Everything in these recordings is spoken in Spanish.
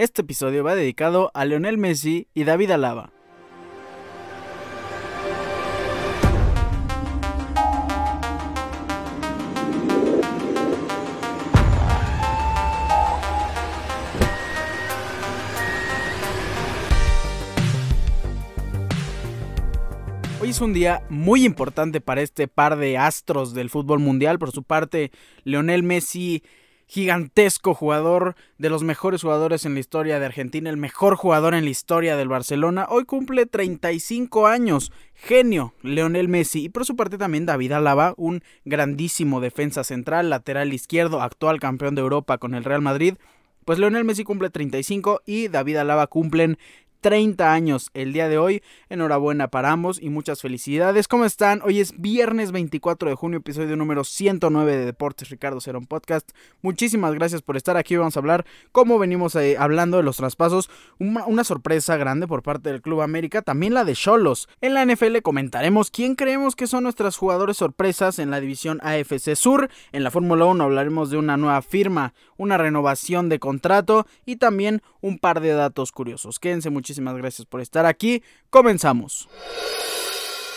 Este episodio va dedicado a Lionel Messi y David Alaba. Hoy es un día muy importante para este par de astros del fútbol mundial. Por su parte, Lionel Messi, gigantesco jugador, de los mejores jugadores en la historia de Argentina, el mejor jugador en la historia del Barcelona, hoy cumple 35 años. Genio, Lionel Messi. Y por su parte también David Alaba, un grandísimo defensa central, lateral izquierdo, actual campeón de Europa con el Real Madrid. Pues Lionel Messi cumple 35 y David Alaba cumplen 30 años el día de hoy. Enhorabuena para ambos y muchas felicidades. ¿Cómo están? Hoy es viernes 24 de junio, episodio número 109 de Deportes Ricardo Cerón Podcast. Muchísimas gracias por estar aquí. Vamos a hablar, como venimos eh, hablando de los traspasos, una, sorpresa grande por parte del Club América, también la de Cholos. En la NFL comentaremos quién creemos que son nuestras jugadores sorpresas en la división AFC Sur. En la Fórmula 1 hablaremos de una nueva firma, una renovación de contrato y también un par de datos curiosos. Quédense muchísimas gracias por estar aquí. Comenzamos.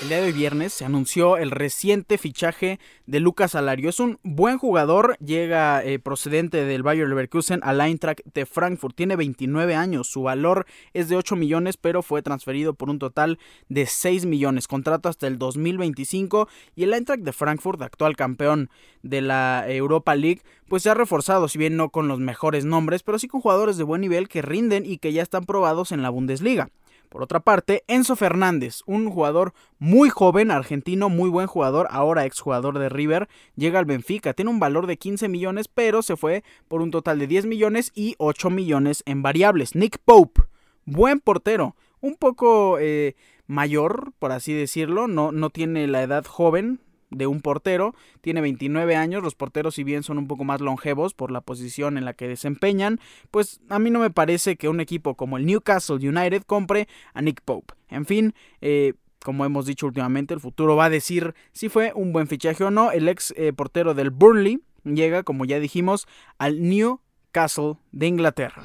El día de viernes se anunció el reciente fichaje de Lucas Alario. Es un buen jugador, llega eh, procedente del Bayer Leverkusen al Eintracht de Frankfurt. Tiene 29 años, su valor es de 8 millones, pero fue transferido por un total de 6 millones. Contrato hasta el 2025 y el Eintracht de Frankfurt, actual campeón de la Europa League, pues se ha reforzado, si bien no con los mejores nombres, pero sí con jugadores de buen nivel que rinden y que ya están probados en la Bundesliga. Por otra parte, Enzo Fernández, un jugador muy joven, argentino, muy buen jugador, ahora exjugador de River, llega al Benfica, tiene un valor de 15 millones, pero se fue por un total de 10 millones y 8 millones en variables. Nick Pope, buen portero, un poco eh, mayor, por así decirlo, no, no tiene la edad joven, de un portero. Tiene 29 años. Los porteros, si bien son un poco más longevos por la posición en la que desempeñan, pues a mí no me parece que un equipo como el Newcastle United compre a Nick Pope. En fin, eh, como hemos dicho últimamente, el futuro va a decir si fue un buen fichaje o no. El ex eh, portero del Burnley llega, como ya dijimos, al Newcastle de Inglaterra.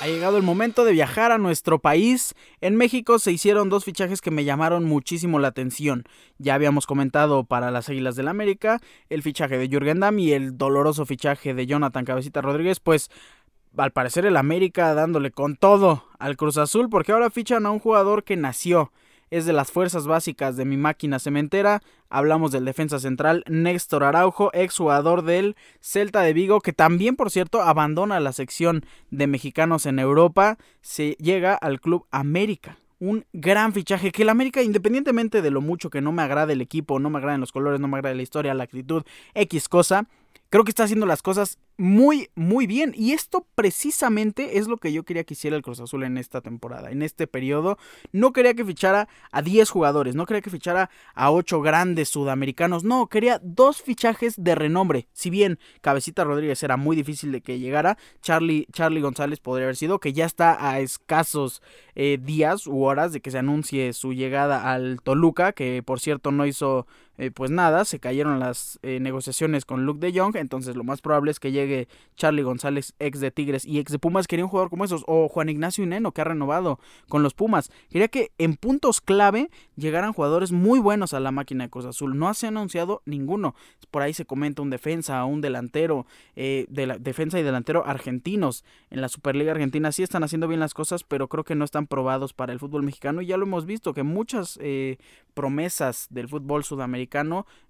Ha llegado el momento de viajar a nuestro país. En México se hicieron dos fichajes que me llamaron muchísimo la atención. Ya habíamos comentado para las Águilas del América el fichaje de Jürgen Damm y el doloroso fichaje de Jonathan Cabecita Rodríguez, pues al parecer el América dándole con todo al Cruz Azul porque ahora fichan a un jugador que nació es de las fuerzas básicas de mi máquina cementera. Hablamos del defensa central Néstor Araujo, exjugador del Celta de Vigo, que también, por cierto, abandona la sección de mexicanos en Europa. Se llega al Club América. Un gran fichaje que el América, independientemente de lo mucho que no me agrade el equipo, no me agraden los colores, no me agrade la historia, la actitud, X cosa, creo que está haciendo las cosas muy, muy bien. Y esto precisamente es lo que yo quería que hiciera el Cruz Azul en esta temporada, en este periodo. No quería que fichara a 10 jugadores, no quería que fichara a 8 grandes sudamericanos, no, quería dos fichajes de renombre. Si bien Cabecita Rodríguez era muy difícil de que llegara, Charlie, Charlie González podría haber sido, que ya está a escasos eh, días u horas de que se anuncie su llegada al Toluca, que por cierto no hizo eh, pues nada, se cayeron las eh, negociaciones con Luke de Jong, entonces lo más probable es que llegue Charlie González, ex de Tigres y ex de Pumas, quería un jugador como esos. O Juan Ignacio Ineno, que ha renovado con los Pumas. Quería que en puntos clave llegaran jugadores muy buenos a la máquina de Cruz Azul. No se ha anunciado ninguno. Por ahí se comenta un defensa, un delantero, eh, de defensa y delantero argentinos. En la Superliga Argentina sí están haciendo bien las cosas, pero creo que no están probados para el fútbol mexicano. Y ya lo hemos visto, que muchas eh, promesas del fútbol sudamericano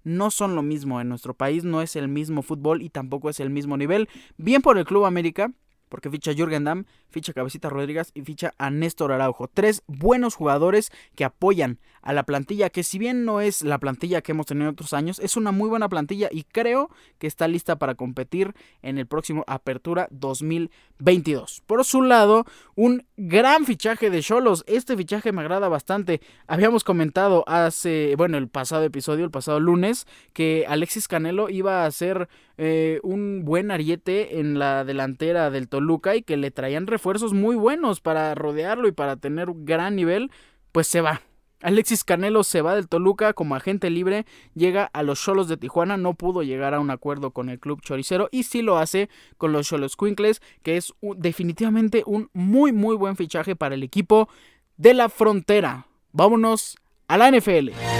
no son lo mismo en nuestro país, no es el mismo fútbol y tampoco es el mismo nivel. Bien por el Club América, porque ficha Jürgen Damm, ficha Cabecita Rodríguez y ficha a Néstor Araujo. Tres buenos jugadores que apoyan a la plantilla, que si bien no es la plantilla que hemos tenido en otros años, es una muy buena plantilla y creo que está lista para competir en el próximo Apertura 2022. Por su lado, un gran fichaje de Cholos. Este fichaje me agrada bastante. Habíamos comentado hace, bueno, el pasado episodio, el pasado lunes, que Alexis Canelo iba a ser eh, un buen ariete en la delantera del Toluca y que le traían refuerzos muy buenos para rodearlo y para tener un gran nivel, pues se va. Alexis Canelo se va del Toluca como agente libre, llega a los Cholos de Tijuana, no pudo llegar a un acuerdo con el club choricero y sí lo hace con los Cholos Quinkles, que es definitivamente un muy muy buen fichaje para el equipo de la frontera. Vámonos a la NFL.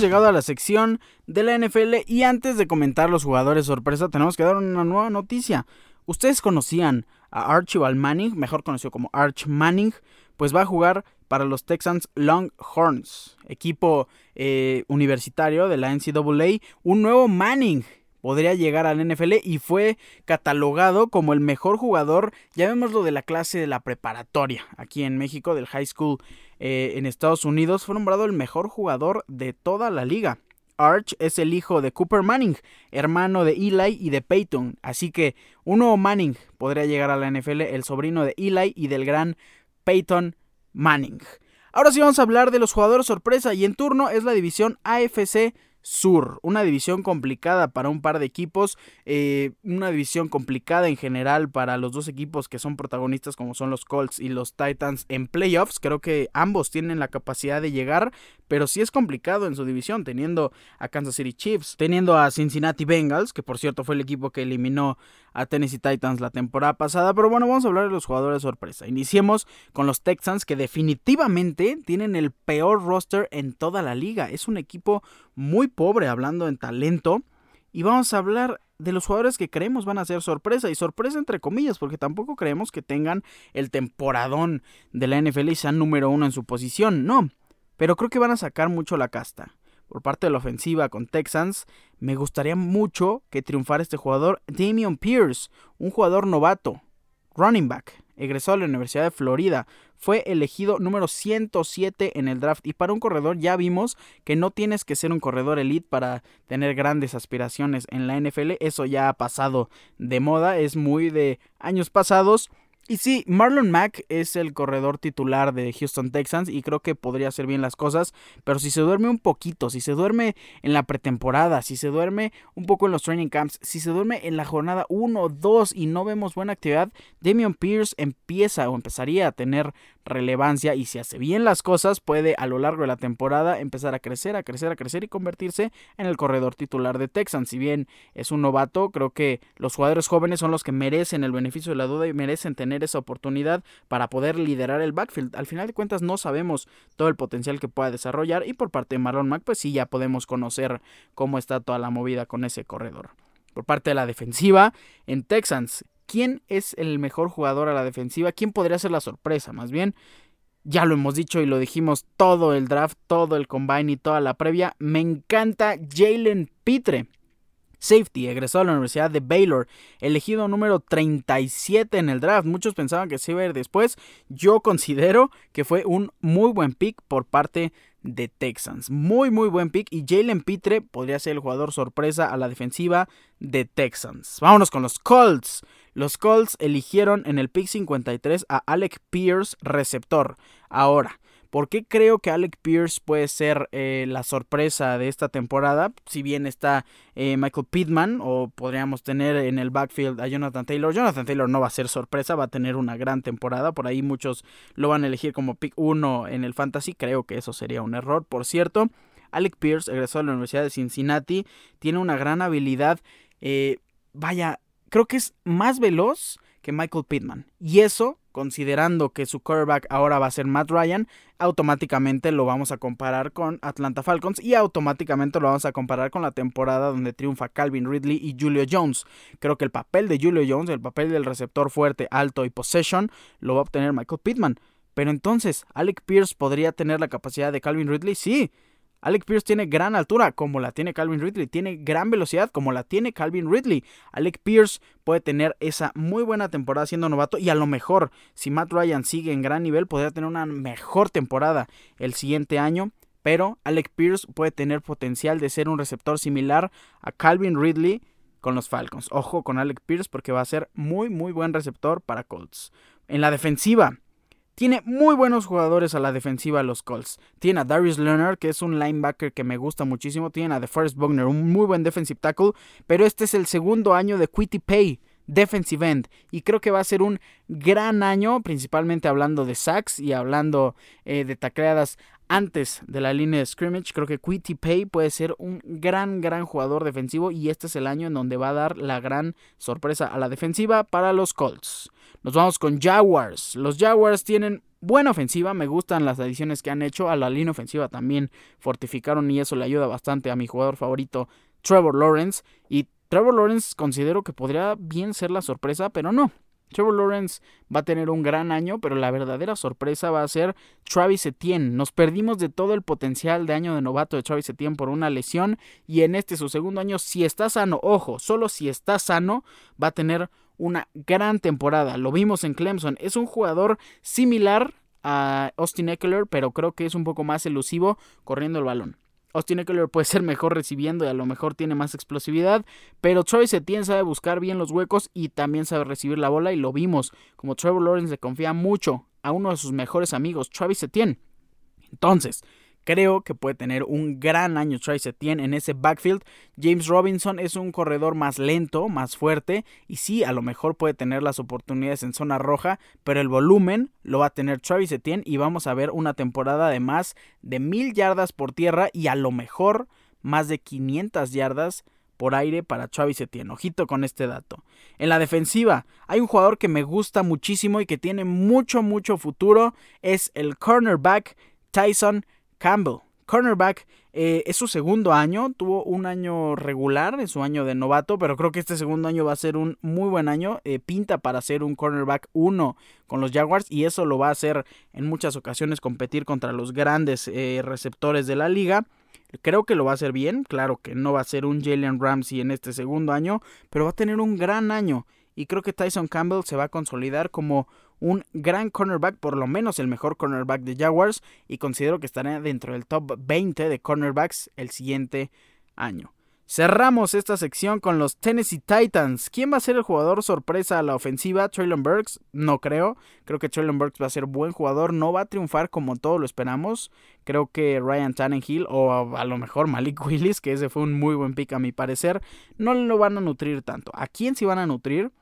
Llegado a la sección de la NFL y antes de comentar los jugadores sorpresa tenemos que dar una nueva noticia. ¿Ustedes conocían a Archibald Manning, mejor conocido como Arch Manning? Pues va a jugar para los Texans Longhorns, equipo eh, universitario de la NCAA, un nuevo Manning podría llegar al NFL y fue catalogado como el mejor jugador, ya lo de la clase de la preparatoria, aquí en México, del high school eh, en Estados Unidos, fue nombrado el mejor jugador de toda la liga. Arch es el hijo de Cooper Manning, hermano de Eli y de Peyton, así que un nuevo Manning podría llegar a la NFL, el sobrino de Eli y del gran Peyton Manning. Ahora sí vamos a hablar de los jugadores sorpresa y en turno es la división AFC Sur, una división complicada para un par de equipos, eh, una división complicada en general para los dos equipos que son protagonistas como son los Colts y los Titans en playoffs. Creo que ambos tienen la capacidad de llegar, pero sí es complicado en su división, teniendo a Kansas City Chiefs, teniendo a Cincinnati Bengals, que por cierto fue el equipo que eliminó a Tennessee Titans la temporada pasada. Pero bueno, vamos a hablar de los jugadores sorpresa. Iniciemos con los Texans, que definitivamente tienen el peor roster en toda la liga. Es un equipo muy pobre hablando en talento. Y vamos a hablar de los jugadores que creemos van a ser sorpresa. Y sorpresa entre comillas, porque tampoco creemos que tengan el temporadón de la NFL y sean número uno en su posición. No. Pero creo que van a sacar mucho la casta. Por parte de la ofensiva con Texans, me gustaría mucho que triunfara este jugador, Damian Pierce, un jugador novato, running back, egresó a la Universidad de Florida, fue elegido número 107 en el draft y para un corredor ya vimos que no tienes que ser un corredor elite para tener grandes aspiraciones en la NFL, eso ya ha pasado de moda, es muy de años pasados y sí, Marlon Mack es el corredor titular de Houston Texans y creo que podría hacer bien las cosas, pero si se duerme un poquito, si se duerme en la pretemporada, si se duerme un poco en los training camps, si se duerme en la jornada 1 o 2 y no vemos buena actividad, Damian Pierce empieza o empezaría a tener relevancia y si hace bien las cosas puede a lo largo de la temporada empezar a crecer, a crecer, a crecer y convertirse en el corredor titular de Texans. Si bien es un novato, creo que los jugadores jóvenes son los que merecen el beneficio de la duda y merecen tener esa oportunidad para poder liderar el backfield. Al final de cuentas no sabemos todo el potencial que pueda desarrollar y por parte de Marlon Mack pues sí ya podemos conocer cómo está toda la movida con ese corredor. Por parte de la defensiva, en Texans, ¿quién es el mejor jugador a la defensiva? ¿Quién podría ser la sorpresa? Más bien, ya lo hemos dicho y lo dijimos todo el draft, todo el combine y toda la previa. Me encanta Jalen Pitre. Safety, egresó a la Universidad de Baylor, elegido número 37 en el draft. Muchos pensaban que se iba a ir después. Yo considero que fue un muy buen pick por parte de Texans. Muy, muy buen pick. Y Jalen Pitre podría ser el jugador sorpresa a la defensiva de Texans. Vámonos con los Colts. Los Colts eligieron en el pick 53 a Alec Pierce, receptor. Ahora, ¿Por qué creo que Alec Pierce puede ser eh, la sorpresa de esta temporada? Si bien está eh, Michael Pittman o podríamos tener en el backfield a Jonathan Taylor. Jonathan Taylor no va a ser sorpresa, va a tener una gran temporada. Por ahí muchos lo van a elegir como pick 1 en el fantasy. Creo que eso sería un error, por cierto. Alec Pierce, egresó a la Universidad de Cincinnati, tiene una gran habilidad. Eh, vaya, creo que es más veloz que Michael Pittman. Y eso considerando que su quarterback ahora va a ser Matt Ryan, automáticamente lo vamos a comparar con Atlanta Falcons y automáticamente lo vamos a comparar con la temporada donde triunfa Calvin Ridley y Julio Jones. Creo que el papel de Julio Jones, el papel del receptor fuerte, alto y possession, lo va a obtener Michael Pittman. Pero entonces, ¿Alec Pierce podría tener la capacidad de Calvin Ridley? Sí. Alec Pierce tiene gran altura, como la tiene Calvin Ridley. Tiene gran velocidad, como la tiene Calvin Ridley. Alec Pierce puede tener esa muy buena temporada siendo novato. Y a lo mejor, si Matt Ryan sigue en gran nivel, podría tener una mejor temporada el siguiente año. Pero Alec Pierce puede tener potencial de ser un receptor similar a Calvin Ridley con los Falcons. Ojo con Alec Pierce porque va a ser muy, muy buen receptor para Colts. En la defensiva, tiene muy buenos jugadores a la defensiva los Colts. Tiene a Darius Leonard, que es un linebacker que me gusta muchísimo. Tiene a DeForest Buckner, un muy buen defensive tackle. Pero este es el segundo año de Quitty Pay defensive end. Y creo que va a ser un gran año, principalmente hablando de sacks y hablando eh, de tacleadas antes de la línea de scrimmage. Creo que Quitty Pay puede ser un gran, gran jugador defensivo y este es el año en donde va a dar la gran sorpresa a la defensiva para los Colts. Nos vamos con Jaguars. Los Jaguars tienen buena ofensiva, me gustan las adiciones que han hecho a la línea ofensiva también fortificaron y eso le ayuda bastante a mi jugador favorito Trevor Lawrence y Trevor Lawrence considero que podría bien ser la sorpresa, pero no. Trevor Lawrence va a tener un gran año, pero la verdadera sorpresa va a ser Travis Etienne. Nos perdimos de todo el potencial de año de novato de Travis Etienne por una lesión y en este su segundo año, si está sano, ojo, solo si está sano, va a tener una gran temporada. Lo vimos en Clemson. Es un jugador similar a Austin Eckler, pero creo que es un poco más elusivo corriendo el balón. Austin Eckler puede ser mejor recibiendo y a lo mejor tiene más explosividad, pero Travis Etienne sabe buscar bien los huecos y también sabe recibir la bola y lo vimos, como Trevor Lawrence le confía mucho a uno de sus mejores amigos, Travis Etienne. Entonces, Creo que puede tener un gran año Travis Etienne en ese backfield. James Robinson es un corredor más lento, más fuerte y sí, a lo mejor puede tener las oportunidades en zona roja, pero el volumen lo va a tener Travis Etienne y vamos a ver una temporada de más de mil yardas por tierra y a lo mejor más de 500 yardas por aire para Travis Etienne. Ojito con este dato. En la defensiva hay un jugador que me gusta muchísimo y que tiene mucho, mucho futuro. Es el cornerback Tyson Campbell. Cornerback eh, es su segundo año, tuvo un año regular, es su año de novato, pero creo que este segundo año va a ser un muy buen año. Eh, pinta para ser un cornerback 1 con los Jaguars y eso lo va a hacer en muchas ocasiones competir contra los grandes eh, receptores de la liga. Creo que lo va a hacer bien, claro que no va a ser un Jalen Ramsey en este segundo año, pero va a tener un gran año y creo que Tyson Campbell se va a consolidar como un gran cornerback, por lo menos el mejor cornerback de Jaguars, y considero que estará dentro del top 20 de cornerbacks el siguiente año. Cerramos esta sección con los Tennessee Titans. ¿Quién va a ser el jugador sorpresa a la ofensiva? ¿Traylon Burks? No creo. Creo que Traylon Burks va a ser buen jugador. No va a triunfar como todos lo esperamos. Creo que Ryan Tannenhill o a lo mejor Malik Willis, que ese fue un muy buen pick a mi parecer, no lo van a nutrir tanto. ¿A quién sí van a nutrir?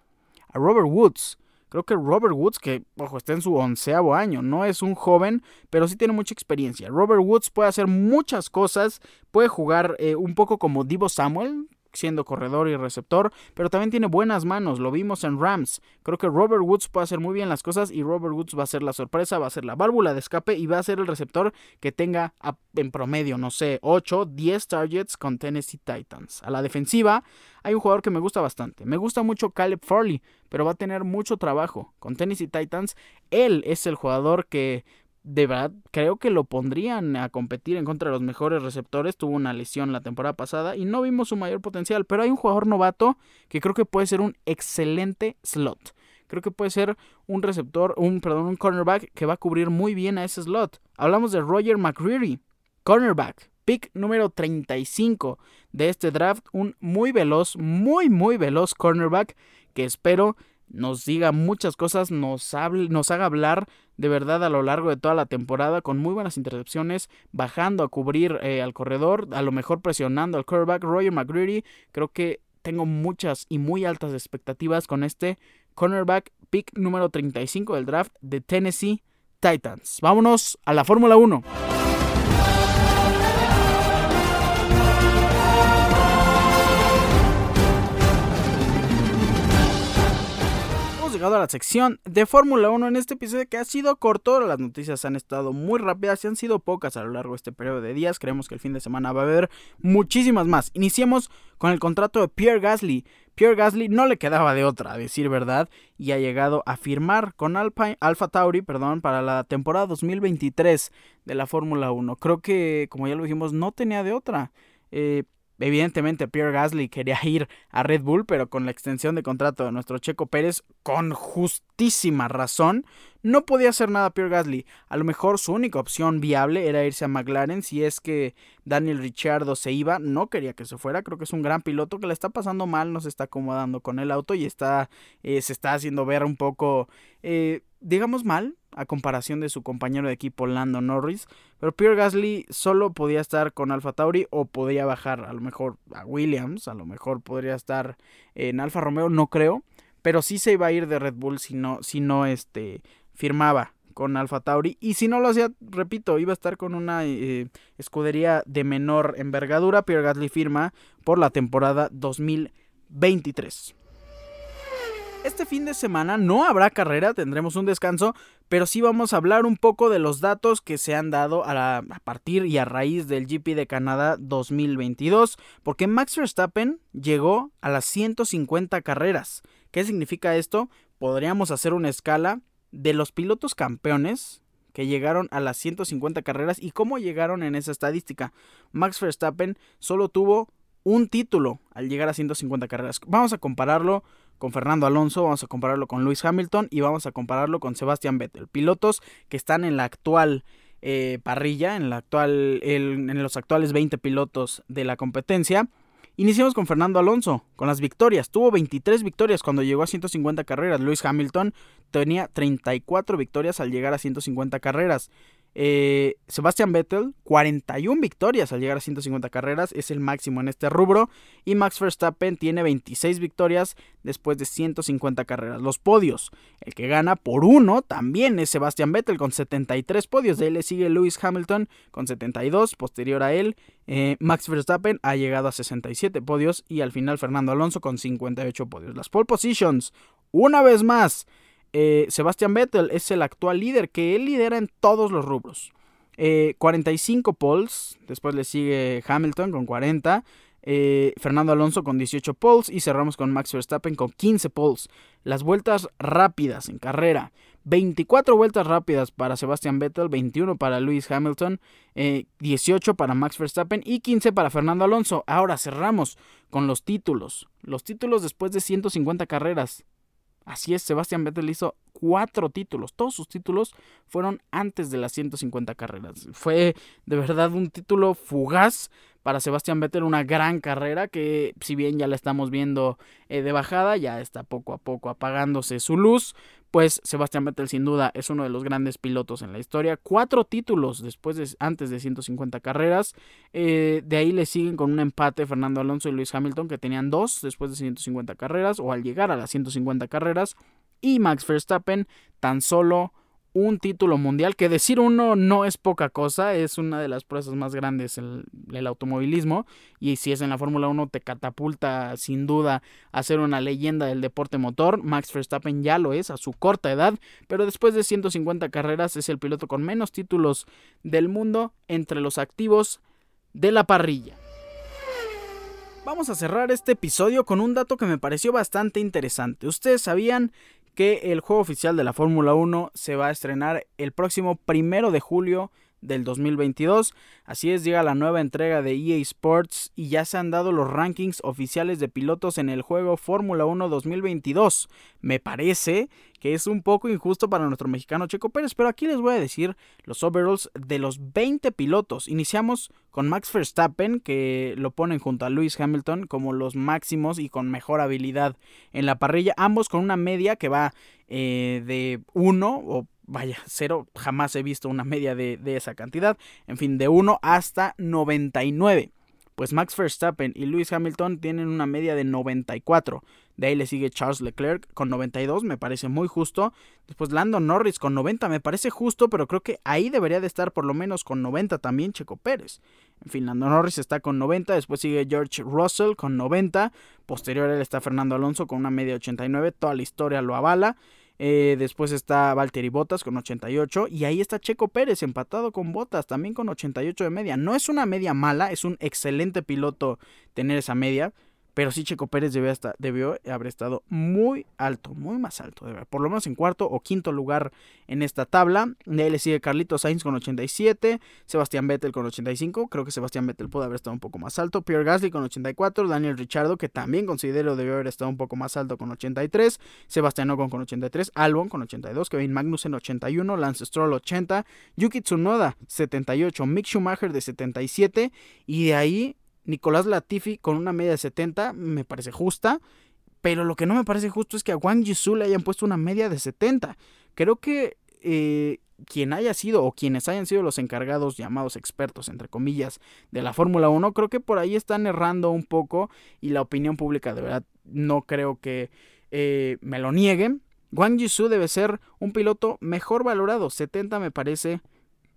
A Robert Woods. Creo que Robert Woods, que ojo, está en su onceavo año, no es un joven, pero sí tiene mucha experiencia. Robert Woods puede hacer muchas cosas, puede jugar eh, un poco como Divo Samuel, siendo corredor y receptor, pero también tiene buenas manos, lo vimos en Rams. Creo que Robert Woods puede hacer muy bien las cosas y Robert Woods va a ser la sorpresa, va a ser la válvula de escape y va a ser el receptor que tenga en promedio, no sé, 8, 10 targets con Tennessee Titans. A la defensiva hay un jugador que me gusta bastante. Me gusta mucho Caleb Farley, pero va a tener mucho trabajo con Tennessee Titans. Él es el jugador que de verdad creo que lo pondrían a competir en contra de los mejores receptores. Tuvo una lesión la temporada pasada y no vimos su mayor potencial. Pero hay un jugador novato que creo que puede ser un excelente slot. Creo que puede ser un receptor, un perdón, un cornerback que va a cubrir muy bien a ese slot. Hablamos de Roger McCreary, cornerback, pick número 35 de este draft, un muy veloz, muy muy veloz cornerback que espero nos diga muchas cosas, nos, hable, nos haga hablar de verdad a lo largo de toda la temporada con muy buenas intercepciones, bajando a cubrir eh, al corredor, a lo mejor presionando al quarterback. Roger McGreedy, creo que tengo muchas y muy altas expectativas con este cornerback pick número 35 del draft de Tennessee Titans. Vámonos a la Fórmula 1. Llegado a la sección de Fórmula 1 en este episodio que ha sido corto. Las noticias han estado muy rápidas y han sido pocas a lo largo de este periodo de días. Creemos que el fin de semana va a haber muchísimas más. Iniciemos con el contrato de Pierre Gasly. Pierre Gasly no le quedaba de otra, a decir verdad, y ha llegado a firmar con Alfa Tauri perdón, para la temporada 2023 de la Fórmula 1. Creo que, como ya lo dijimos, no tenía de otra. Eh, Evidentemente Pierre Gasly quería ir a Red Bull, pero con la extensión de contrato de nuestro Checo Pérez, con justísima razón, no podía hacer nada Pierre Gasly. A lo mejor su única opción viable era irse a McLaren si es que Daniel Ricciardo se iba. No quería que se fuera. Creo que es un gran piloto que le está pasando mal, no se está acomodando con el auto y está, eh, se está haciendo ver un poco, eh, digamos mal, a comparación de su compañero de equipo Lando Norris. Pero Pierre Gasly solo podía estar con Alfa Tauri o podía bajar a lo mejor a Williams, a lo mejor podría estar en Alfa Romeo, no creo pero sí se iba a ir de Red Bull si no, si no este, firmaba con Alfa Tauri. Y si no lo hacía, repito, iba a estar con una eh, escudería de menor envergadura. Pierre Gasly firma por la temporada 2023. Este fin de semana no habrá carrera, tendremos un descanso, pero sí vamos a hablar un poco de los datos que se han dado a, partir y a raíz del GP de Canadá 2022, porque Max Verstappen llegó a las 150 carreras. ¿Qué significa esto? Podríamos hacer una escala de los pilotos campeones que llegaron a las 150 carreras y cómo llegaron en esa estadística. Max Verstappen solo tuvo un título al llegar a 150 carreras. Vamos a compararlo con Fernando Alonso, vamos a compararlo con Lewis Hamilton y vamos a compararlo con Sebastian Vettel. Pilotos que están en la actual eh, parrilla, en, la actual, en los actuales 20 pilotos de la competencia. Iniciamos con Fernando Alonso, con las victorias. Tuvo 23 victorias cuando llegó a 150 carreras. Lewis Hamilton tenía 34 victorias al llegar a 150 carreras. Eh, Sebastian Vettel, 41 victorias al llegar a 150 carreras, es el máximo en este rubro. Y Max Verstappen tiene 26 victorias después de 150 carreras. Los podios, el que gana por uno también es Sebastian Vettel con 73 podios. De él le sigue Lewis Hamilton con 72. Posterior a él, eh, Max Verstappen ha llegado a 67 podios. Y al final Fernando Alonso con 58 podios. Las pole positions, una vez más. Eh, Sebastian Vettel es el actual líder, que él lidera en todos los rubros. 45 eh, poles, después le sigue Hamilton con 40, eh, Fernando Alonso con 18 poles y cerramos con Max Verstappen con 15 poles. Las vueltas rápidas en carrera, 24 vueltas rápidas para Sebastian Vettel, 21 para Lewis Hamilton, 18 para Max Verstappen y 15 para Fernando Alonso. Ahora cerramos con los títulos. Los títulos después de 150 carreras. Así es, Sebastián Vettel hizo cuatro títulos. Todos sus títulos fueron antes de las 150 carreras. Fue de verdad un título fugaz para Sebastián Vettel, una gran carrera que si bien ya la estamos viendo eh, de bajada, ya está poco a poco apagándose su luz, pues Sebastián Vettel sin duda es uno de los grandes pilotos en la historia. Cuatro títulos después de, antes de 150 carreras. Eh, de ahí le siguen con un empate Fernando Alonso y Luis Hamilton que tenían dos después de 150 carreras o al llegar a las 150 carreras. Y Max Verstappen tan solo un título mundial, que decir uno no es poca cosa, es una de las pruebas más grandes en el automovilismo y si es en la Fórmula 1 te catapulta sin duda a ser una leyenda del deporte motor. Max Verstappen ya lo es a su corta edad, pero después de 150 carreras es el piloto con menos títulos del mundo entre los activos de la parrilla. Vamos a cerrar este episodio con un dato que me pareció bastante interesante. Ustedes sabían que el juego oficial de la Fórmula 1 se va a estrenar el próximo primero de julio del 2022. Así es, llega la nueva entrega de EA Sports y ya se han dado los rankings oficiales de pilotos en el juego Fórmula 1 2022. Me parece que es un poco injusto para nuestro mexicano Checo Pérez, pero aquí les voy a decir los overalls de los 20 pilotos. Iniciamos con Max Verstappen, que lo ponen junto a Lewis Hamilton como los máximos y con mejor habilidad en la parrilla, ambos con una media que va eh, de 1 o vaya, cero, jamás he visto una media de, de, esa cantidad. En fin, de 1 hasta 99 pues Max Verstappen y Lewis Hamilton tienen una media de 94. De ahí le sigue Charles Leclerc con 92, me parece muy justo. Después Lando Norris con 90, me parece justo, pero creo que ahí debería de estar por lo menos con 90 también Checo Pérez. En fin, Lando Norris está con 90, después sigue George Russell con 90, posterior él está Fernando Alonso con una media de 89, toda la historia lo avala. Eh, después está Valtteri Bottas con 88. Y ahí está Checo Pérez empatado con Bottas, también con 88 de media. No es una media mala, es un excelente piloto tener esa media. Pero sí, Checo Pérez debió, debió haber estado muy alto, muy más alto, por lo menos en cuarto o quinto lugar en esta tabla. De ahí le sigue Carlitos Sainz con 87, Sebastián Vettel con 85, creo que Sebastián Vettel puede haber estado un poco más alto, Pierre Gasly con 84, Daniel Richardo, que también considero debió haber estado un poco más alto con 83, Sebastián Ocon con 83, Albon con 82, Kevin Magnussen 81, Lance Stroll 80, Yuki Tsunoda 78, Mick Schumacher de 77 y de ahí Nicolás Latifi con una media de 70 me parece justa. Pero lo que no me parece justo es que a Wang Jisoo le hayan puesto una media de 70. Creo que eh, quien haya sido o quienes hayan sido los encargados llamados expertos, entre comillas, de la Fórmula 1, creo que por ahí están errando un poco y la opinión pública de verdad no creo que eh, me lo nieguen, Wang Yishu debe ser un piloto mejor valorado. 70 me parece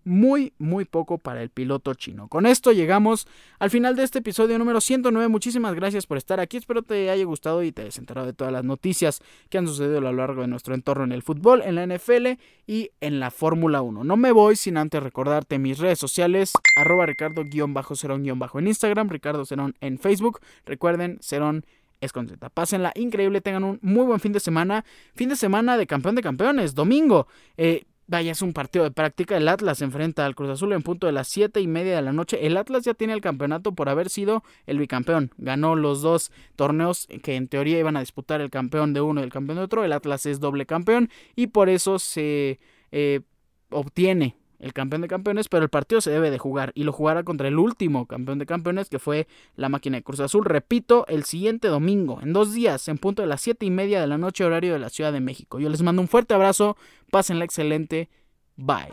muy, muy poco para el piloto chino. Con esto llegamos al final de este episodio número 109. Muchísimas gracias por estar aquí. Espero te haya gustado y te hayas enterado de todas las noticias que han sucedido a lo largo de nuestro entorno en el fútbol, en la NFL y en la Fórmula 1. No me voy sin antes recordarte mis redes sociales, arroba ricardo-cerón- en Instagram, Ricardo Cerón en Facebook. Recuerden, Cerón es con Pásenla increíble, tengan un muy buen fin de semana. Fin de semana de campeón de campeones, domingo. Eh, Vaya, es un partido de práctica. El Atlas enfrenta al Cruz Azul en punto de las 7 y media de la noche. El Atlas ya tiene el campeonato por haber sido el bicampeón. Ganó los dos torneos que en teoría iban a disputar el campeón de uno y el campeón de otro. El Atlas es doble campeón y por eso se eh, obtiene el campeón de campeones, pero el partido se debe de jugar y lo jugará contra el último campeón de campeones que fue la máquina de Cruz Azul. Repito, el siguiente domingo, en dos días, en punto de las siete y media de la noche, horario de la Ciudad de México. Yo les mando un fuerte abrazo, pásenla excelente, bye.